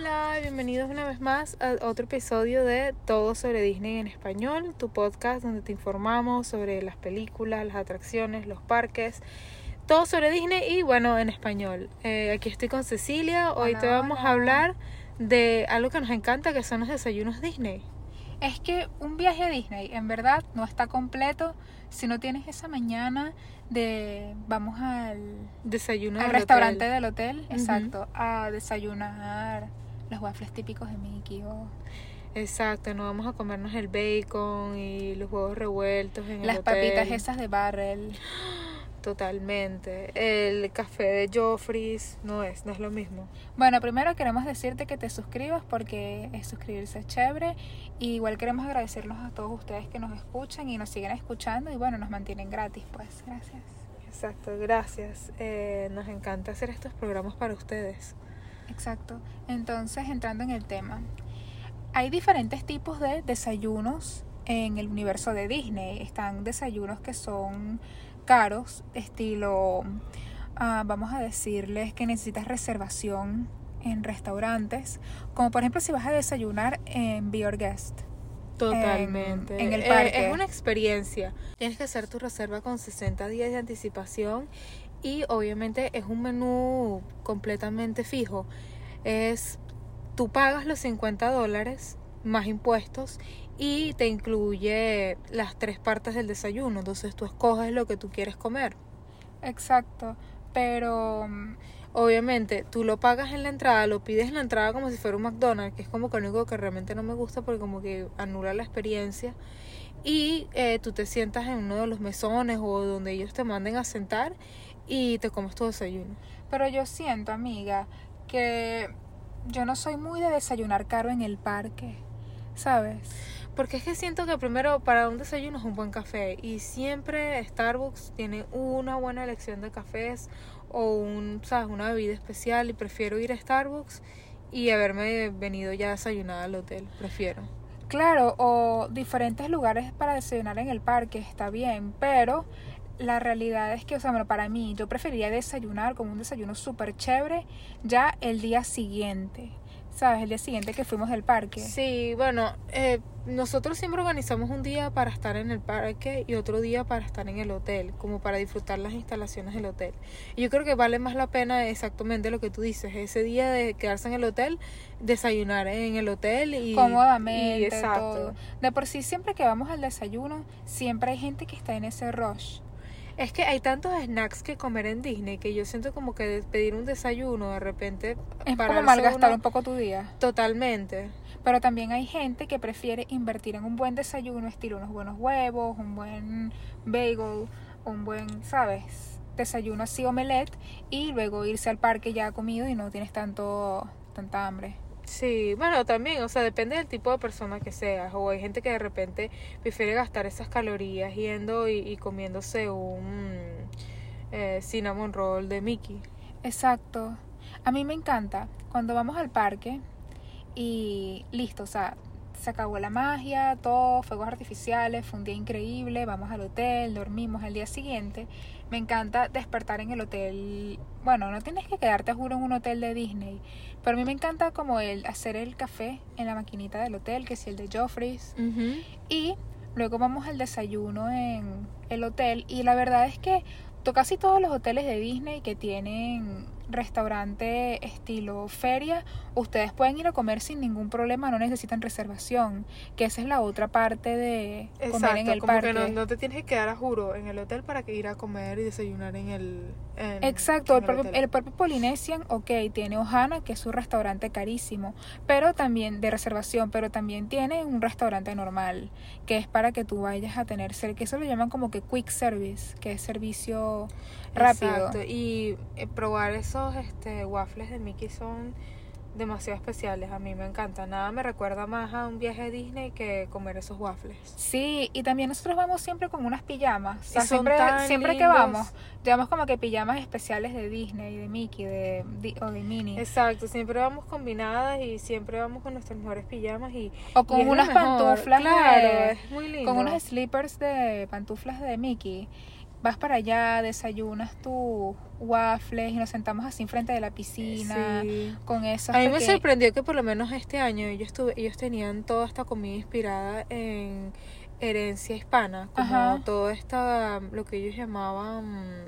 Hola, bienvenidos una vez más a otro episodio de Todo sobre Disney en español, tu podcast donde te informamos sobre las películas, las atracciones, los parques, todo sobre Disney y bueno, en español. Eh, aquí estoy con Cecilia, hoy Hola, te vamos hola. a hablar de algo que nos encanta, que son los desayunos Disney. Es que un viaje a Disney en verdad no está completo si no tienes esa mañana de vamos al, Desayuno al del restaurante hotel. del hotel, exacto, a desayunar los waffles típicos de Mickey o Exacto, no vamos a comernos el bacon y los huevos revueltos en las el hotel. papitas esas de barrel. Totalmente. El café de Joffrey's no es, no es lo mismo. Bueno, primero queremos decirte que te suscribas porque es suscribirse es chévere. Y igual queremos agradecerlos a todos ustedes que nos escuchan y nos siguen escuchando y bueno, nos mantienen gratis, pues gracias. Exacto, gracias. Eh, nos encanta hacer estos programas para ustedes. Exacto. Entonces, entrando en el tema, hay diferentes tipos de desayunos en el universo de Disney. Están desayunos que son caros, estilo, ah, vamos a decirles que necesitas reservación en restaurantes, como por ejemplo si vas a desayunar en Be Your Guest. Totalmente. en el Eh, parque. es una experiencia. Tienes que hacer tu reserva con 60 días de anticipación y obviamente es un menú completamente fijo. Es, tú pagas los 50 dólares más impuestos y te incluye las tres partes del desayuno. Entonces tú escoges lo que tú quieres comer. Exacto. Pero mm, Obviamente, tú lo pagas en la entrada, lo pides en la entrada como si fuera un McDonald's, que es como que lo único que realmente no me gusta porque como que anula la experiencia. Y eh, tú te sientas en uno de los mesones o donde ellos te manden a sentar y te comes tu desayuno. Pero yo siento, amiga, que yo no soy muy de desayunar caro en el parque, ¿sabes? Porque es que siento que primero para un desayuno es un buen café y siempre Starbucks tiene una buena elección de cafés o un, ¿sabes? una bebida especial y prefiero ir a Starbucks y haberme venido ya desayunada al hotel, prefiero. Claro, o diferentes lugares para desayunar en el parque, está bien, pero la realidad es que, o sea, bueno, para mí, yo preferiría desayunar como un desayuno súper chévere ya el día siguiente, ¿sabes? El día siguiente que fuimos del parque. Sí, bueno, eh, nosotros siempre organizamos un día para estar en el parque y otro día para estar en el hotel, como para disfrutar las instalaciones del hotel. Y yo creo que vale más la pena exactamente lo que tú dices, ese día de quedarse en el hotel, desayunar en el hotel y Cómodamente, y exacto. todo. De por sí, siempre que vamos al desayuno, siempre hay gente que está en ese rush. Es que hay tantos snacks que comer en Disney que yo siento como que pedir un desayuno de repente Es como malgastar uno- un poco tu día. totalmente. Pero también hay gente que prefiere invertir en un buen desayuno, estilo unos buenos huevos, un buen bagel, un buen, ¿sabes? Desayuno así omelette y luego irse al parque ya comido y no tienes tanto tanta hambre. Sí, bueno, también, o sea, depende del tipo de persona que seas. O hay gente que de repente prefiere gastar esas calorías yendo y, comiéndose un eh, cinnamon roll de Mickey. Exacto. A mí me encanta cuando vamos al parque y listo, o sea, se acabó la magia, todo, fuegos artificiales, fue un día increíble, vamos al hotel, dormimos al día siguiente. Me encanta despertar en el hotel. Bueno, no tienes que quedarte, juro, en un hotel de Disney, pero a mí me encanta como el hacer el café en la maquinita del hotel, que es el de Joffrey's. Y luego vamos al desayuno en el hotel. Y la verdad es que casi todos los hoteles de Disney que tienen restaurante estilo feria, ustedes pueden ir a comer sin ningún problema, no necesitan reservación. Que esa es la otra parte de comer Exacto, en el como parque. que no, no te tienes que quedar a juro en el hotel para que ir a comer y desayunar en el en- Exacto, en el propio, el propio Polynesian, ok, tiene Ohana, que es un restaurante carísimo, pero también de reservación, pero también tiene un restaurante normal, que es para que tú vayas a tener, que eso lo llaman como que quick service, que es servicio rápido. Exacto, y eh, probar esos este, waffles de Mickey son demasiado especiales. A mí me encanta. Nada me recuerda más a un viaje a Disney que comer esos waffles. Sí, y también nosotros vamos siempre con unas pijamas. O sea, Y son siempre, siempre que vamos, llevamos como que pijamas especiales de Disney, de Mickey, de, o de Minnie. Exacto, siempre vamos combinadas y siempre vamos con nuestros mejores pijamas y, o y con lo unas pantuflas Claro, de- es muy lindo. con unos slippers de pantuflas de Mickey vas para allá, desayunas tus waffles y nos sentamos así enfrente de la piscina Sí. con esos A mí me sorprendió que por lo menos este año ellos, tuve, ellos tenían toda esta comida inspirada en herencia hispana, como Ajá. todo esta, lo que ellos llamaban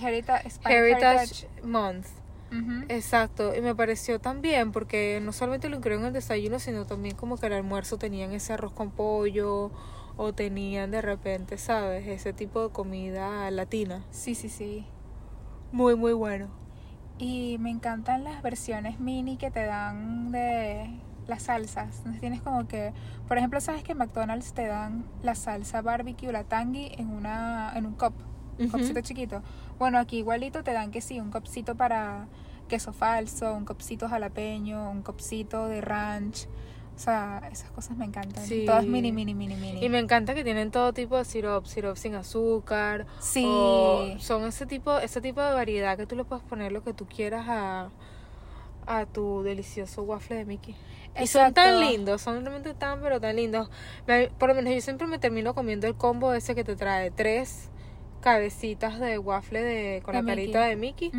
Herita- Spanish Heritage Month. Exacto, y me pareció tan bien porque no solamente lo incluyeron en el desayuno, sino también como que al almuerzo tenían ese arroz con pollo o tenían de repente, ¿sabes? Ese tipo de comida latina. Sí, sí, sí. Muy, muy bueno. Y me encantan las versiones mini que te dan de las salsas. Entonces tienes como que, por ejemplo, sabes que en McDonald's te dan la salsa barbecue, la tangy en una en un cup, un copcito chiquito. Bueno, aquí igualito te dan que sí, un copcito para queso falso, un copcito jalapeño, un copcito de ranch. O sea, esas cosas me encantan. Sí. Todas mini, mini, mini, mini. Y me encanta que tienen todo tipo de sirop, sirop sin azúcar. Sí. o son ese tipo, ese tipo de variedad que tú le puedes poner lo que tú quieras a, a tu delicioso waffle de Mickey. Y son tan lindos, son realmente tan pero tan lindos. Me- Por lo menos yo siempre me termino comiendo el combo ese que te trae tres cabecitas de waffle de, con De la Mickey. carita de Mickey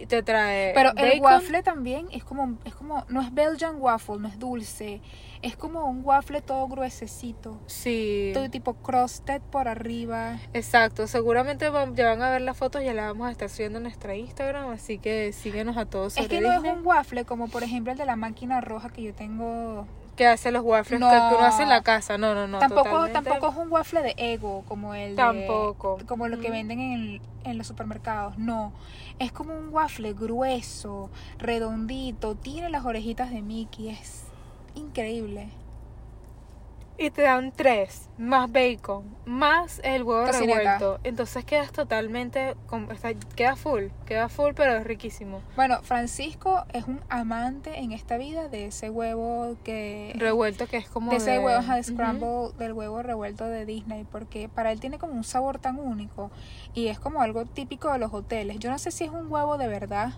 y te trae Pero el waffle también es como, es como, no es Belgian waffle, no es dulce, es como un waffle todo gruesecito, Sí. todo tipo crusted por arriba. Exacto, seguramente van- ya van a ver las fotos, ya las vamos a estar subiendo en nuestra Instagram, así que síguenos a todos Es que no Disney. es un waffle como por ejemplo el de la máquina roja que yo tengo. Que hace los waffles No. que, uno hace en la casa. No, no, no. tampoco, totalmente. tampoco es un waffle de ego como el de- Tampoco. como lo que Mm. venden en, en los supermercados. No, es como un waffle grueso, redondito, tiene las orejitas de Mickey, es increíble. Y te dan tres, más bacon, más el huevo Tocineta. revuelto. Entonces quedas totalmente, está- queda full, queda full, pero es riquísimo. Bueno, Francisco es un amante en esta vida de ese huevo que... Revuelto que es como de ese huevo, de scramble, del huevo revuelto de Disney, porque para él tiene como un sabor tan único y es como algo típico de los hoteles. Yo no sé si es un huevo de verdad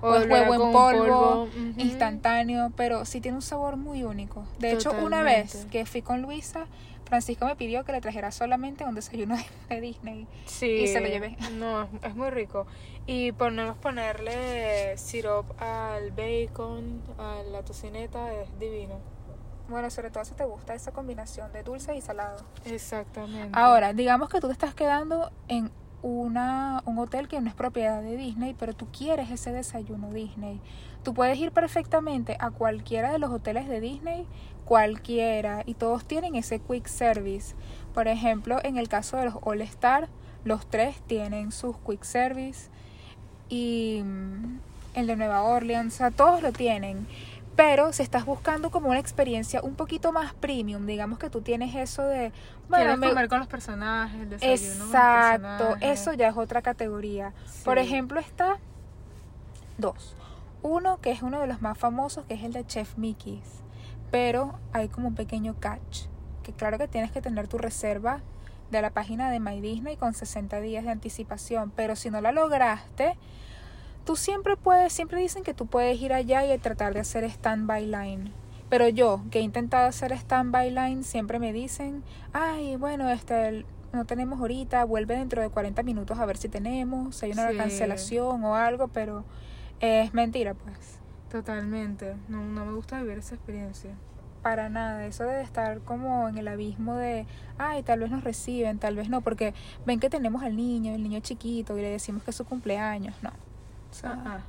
o es lo huevo en polvo, instantáneo, pero sí tiene un sabor muy único. De hecho, una vez que fui con Luisa, Francisco me pidió que le trajera solamente un desayuno de- Disney. Sí, y se lo llevé. No, es, es muy rico. Y ponemos ponerle sirop al bacon, a la tocineta, es divino. Bueno, sobre todo si te gusta esa combinación de dulce y salado. Exactamente. Ahora, digamos que tú te estás quedando en una, un hotel que no es propiedad de Disney, pero tú quieres ese desayuno Disney. Tú puedes ir perfectamente a cualquiera de los hoteles de Disney, cualquiera, y todos tienen ese quick service. Por ejemplo, en el caso de los All Star, los tres tienen sus quick service y mm, el de Nueva Orleans, todos lo tienen. Pero si estás buscando como una experiencia un poquito más premium, digamos que tú tienes eso de, bueno, Quieres me- comer con los personajes, el desayuno con los Exacto, personajes. eso ya es otra categoría. Por ejemplo, está dos. Uno que es uno de los más famosos, que es el de Chef Mickey's. Pero hay como un pequeño catch, que claro que tienes que tener tu reserva de la página de My Disney con 60 días de anticipación, pero si no la lograste, tú siempre puedes, siempre dicen que tú puedes ir allá y tratar de hacer stand-by line. Pero yo, que he intentado hacer stand-by line, siempre me dicen, ay, bueno, este, no tenemos ahorita, vuelve dentro de 40 minutos a ver si tenemos, si hay una Sí. cancelación o algo, pero es mentira, pues. Totalmente. No, no me gusta vivir esa experiencia. Para nada, eso de estar como en el abismo de, ay, tal vez nos reciben, tal vez no, porque ven que tenemos al niño, el niño chiquito, y le decimos que es su cumpleaños, no. O sea, Ajá.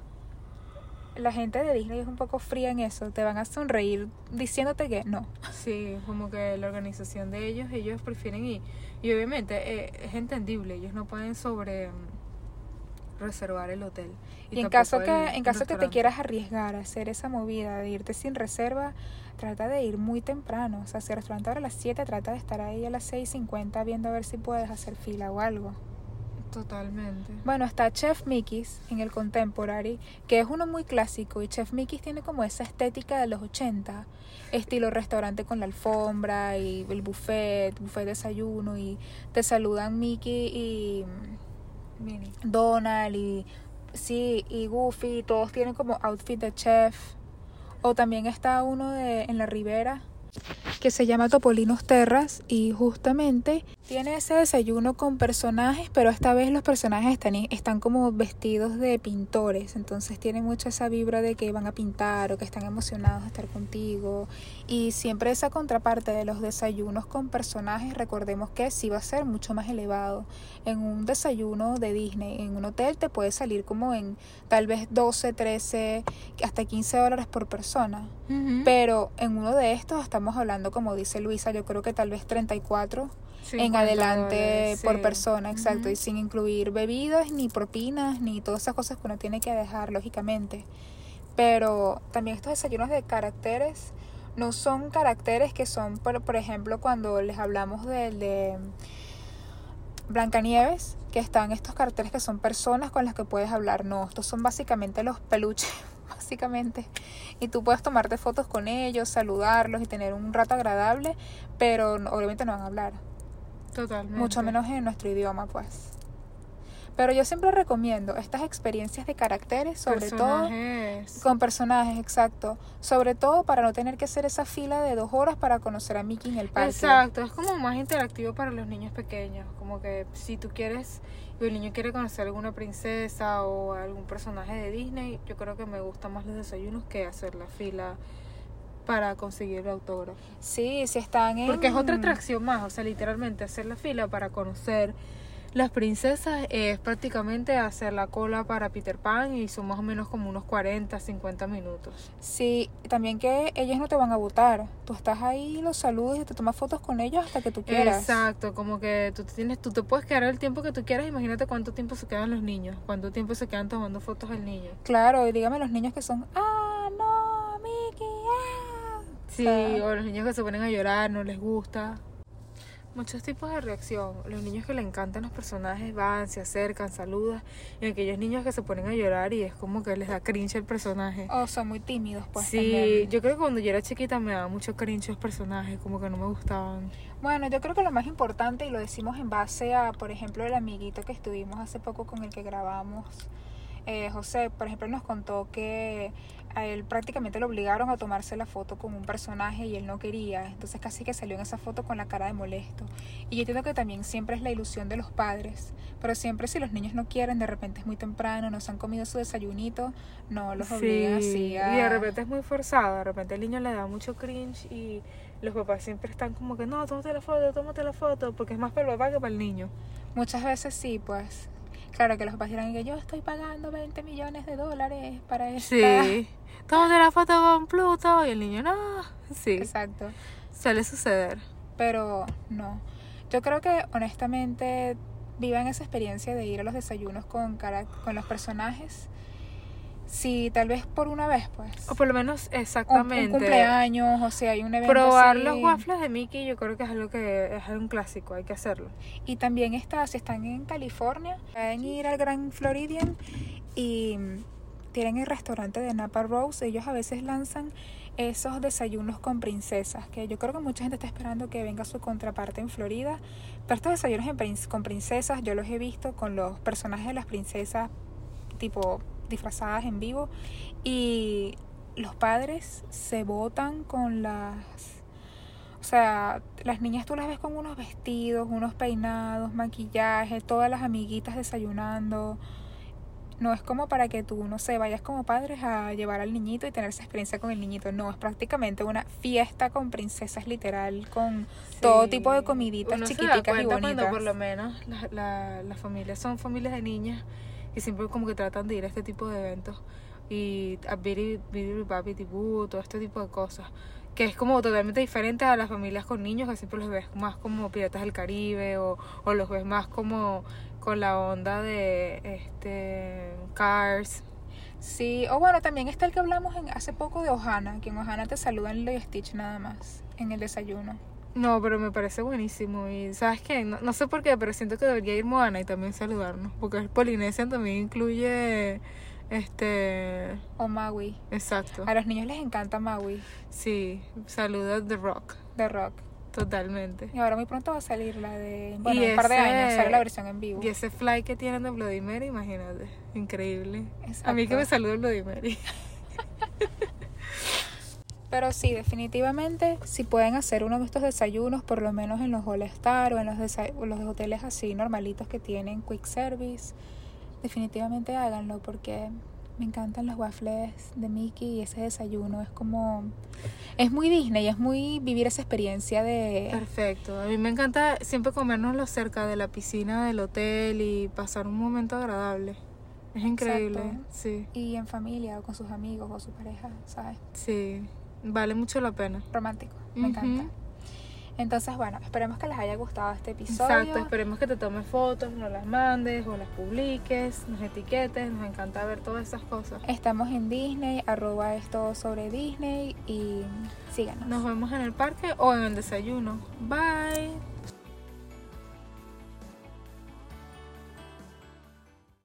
la gente de Disney es un poco fría en eso, te van a sonreír diciéndote que no. Sí, como que la organización de ellos, ellos prefieren ir. Y obviamente eh, es entendible, ellos no pueden sobre mm, reservar el hotel. Y, en caso que en caso que te quieras arriesgar a hacer esa movida de irte sin reserva, trata de ir muy temprano. O sea, si el restaurante abre a las 7, trata de estar ahí a las 6.50 viendo a ver si puedes hacer fila o algo. Totalmente. Bueno, está Chef Mickey's en el Contemporary, que es uno muy clásico y Chef Mickey's tiene como esa estética de los 80, estilo restaurante con la alfombra y el buffet, buffet desayuno y te saludan Mickey y. Donald y sí, y Goofy, todos tienen como outfit de chef. O también está uno de en la ribera que se llama Topolinos Terras y justamente tiene ese desayuno con personajes, pero esta vez los personajes están, están como vestidos de pintores, entonces tiene mucho esa vibra de que van a pintar o que están emocionados de estar contigo. Y siempre esa contraparte de los desayunos con personajes, recordemos que sí va a ser mucho más elevado. En un desayuno de Disney, en un hotel te puede salir como en tal vez 12, 13, hasta 15 dólares por persona, pero en uno de estos estamos hablando, como dice Luisa, yo creo que tal vez 34 en adelante por persona, exacto, y sin incluir bebidas, ni propinas, ni todas esas cosas que uno tiene que dejar, lógicamente. Pero también estos desayunos de caracteres no son caracteres que son, por, por ejemplo, cuando les hablamos del de Blancanieves, que están estos caracteres que son personas con las que puedes hablar. No, estos son básicamente los peluches, básicamente. Y tú puedes tomarte fotos con ellos, saludarlos y tener un rato agradable, pero obviamente no van a hablar. Totalmente. Mucho menos en nuestro idioma, pues. Pero yo siempre recomiendo estas experiencias de caracteres, sobre todo con personajes, exacto. Sobre todo para no tener que hacer esa fila de dos horas para conocer a Mickey en el parque. Exacto, es como más interactivo para los niños pequeños. Como que si tú quieres, y el niño quiere conocer alguna princesa o algún personaje de Disney, yo creo que me gustan más los desayunos que hacer la fila para conseguir el autógrafo. Sí, si están en... Porque es otra atracción más, o sea, literalmente hacer la fila para conocer las princesas es prácticamente hacer la cola para Peter Pan y son más o menos como unos 40, 50 minutos. Sí, también que ellos no te van a votar. Tú estás ahí, los saludas y te tomas fotos con ellos hasta que tú quieras. Exacto, como que tú te, tienes, tú te puedes quedar el tiempo que tú quieras. Imagínate cuánto tiempo se quedan los niños, cuánto tiempo se quedan tomando fotos al niño. Claro, y dígame los niños que son, ah, no, Mickey, ah. Sí, o los niños que se ponen a llorar, no les gusta muchos tipos de reacción. Los niños que le encantan los personajes van, se acercan, saludan. Y aquellos niños que se ponen a llorar y es como que les da cringe el personaje. O son muy tímidos, pues. Sí, yo creo que cuando yo era chiquita me daba mucho cringe los personajes, como que no me gustaban. Bueno, yo creo que lo más importante, y lo decimos en base a, por ejemplo, el amiguito que estuvimos hace poco con el que grabamos. Eh, José, por ejemplo, nos contó que a él prácticamente lo obligaron a tomarse la foto con un personaje y él no quería, entonces casi que salió en esa foto con la cara de molesto. Y yo entiendo que también siempre es la ilusión de los padres, pero siempre si los niños no quieren, de repente es muy temprano, no se han comido su desayunito, no los obligan así a... Y de repente es muy forzado, de repente el niño le da mucho cringe y los papás siempre están como que no, tómate la foto, tómate la foto, porque es más para el papá que para el niño. Muchas veces sí, pues. Claro que los papás dirán que yo estoy pagando 20 millones de dólares para eso. Sí. Tómate la foto con Pluto y el niño no. Sí. Exacto. Suele suceder. Pero no. Yo creo que honestamente vivan esa experiencia de ir a los desayunos con, con los personajes Sí, tal vez por una vez, pues. O por lo menos, exactamente. Un, cumpleaños, o sea, hay un evento Probar los waffles de Mickey yo creo que es algo que es un clásico, hay que hacerlo. Y también está, si están en California, pueden ir al Grand Floridian y tienen el restaurante de Napa Rose, ellos a veces lanzan esos desayunos con princesas, que yo creo que mucha gente está esperando que venga su contraparte en Florida, pero estos desayunos con princesas yo los he visto con los personajes de las princesas tipo disfrazadas en vivo y los padres se votan con las o sea, las niñas tú las ves con unos vestidos, unos peinados, maquillaje, todas las amiguitas desayunando. No es como para que tú, no sé, vayas como padres a llevar al niñito y tener esa experiencia con el niñito. No, es prácticamente una fiesta con princesas literal, con todo tipo de comiditas chiquiticas y bonitas. Cuando por lo menos las familias son familias de niñas que siempre como que tratan de ir a este tipo de eventos y a Bidi Papi todo este tipo de cosas que es como totalmente diferente a las familias con niños que siempre los ves más como Piratas del Caribe o, o los ves más como con la onda de este Cars Sí, o bueno, también está el que hablamos en, hace poco de Ohana, que en Ohana te saludan en Stitch nada más, en el desayuno. No, pero me parece buenísimo. Y sabes qué, no, sé por qué, pero siento que debería ir Moana y también saludarnos. Porque el Polinesia también incluye este. O Maui. Exacto. A los niños les encanta Maui. Sí, saluda The Rock. The Rock. Totalmente. Y ahora muy pronto va a salir la de. Bueno, un par de años sale la versión en vivo. Y ese fly que tienen de Bloody Mary, imagínate. Increíble. A mí que me saluda Bloody Mary. Pero sí, definitivamente, si pueden hacer uno de estos desayunos, por lo menos en los All Star o en los, o los hoteles así normalitos que tienen quick service, definitivamente háganlo porque me encantan los waffles de Mickey y ese desayuno es como es muy Disney, es muy vivir esa experiencia de Perfecto. A mí me encanta siempre comérnoslo cerca de la piscina del hotel y pasar un momento agradable. Es increíble. Exacto. Sí, y en familia o con sus amigos o su pareja, ¿sabes? sí. Vale mucho la pena. Romántico, me encanta. Entonces, bueno, esperemos que les haya gustado este episodio. Exacto, esperemos que te tomes fotos, nos las mandes o las publiques, nos etiquetes, nos encanta ver todas esas cosas. Estamos en Disney, arroba esto sobre Disney y síganos. Nos vemos en el parque o en el desayuno. Bye.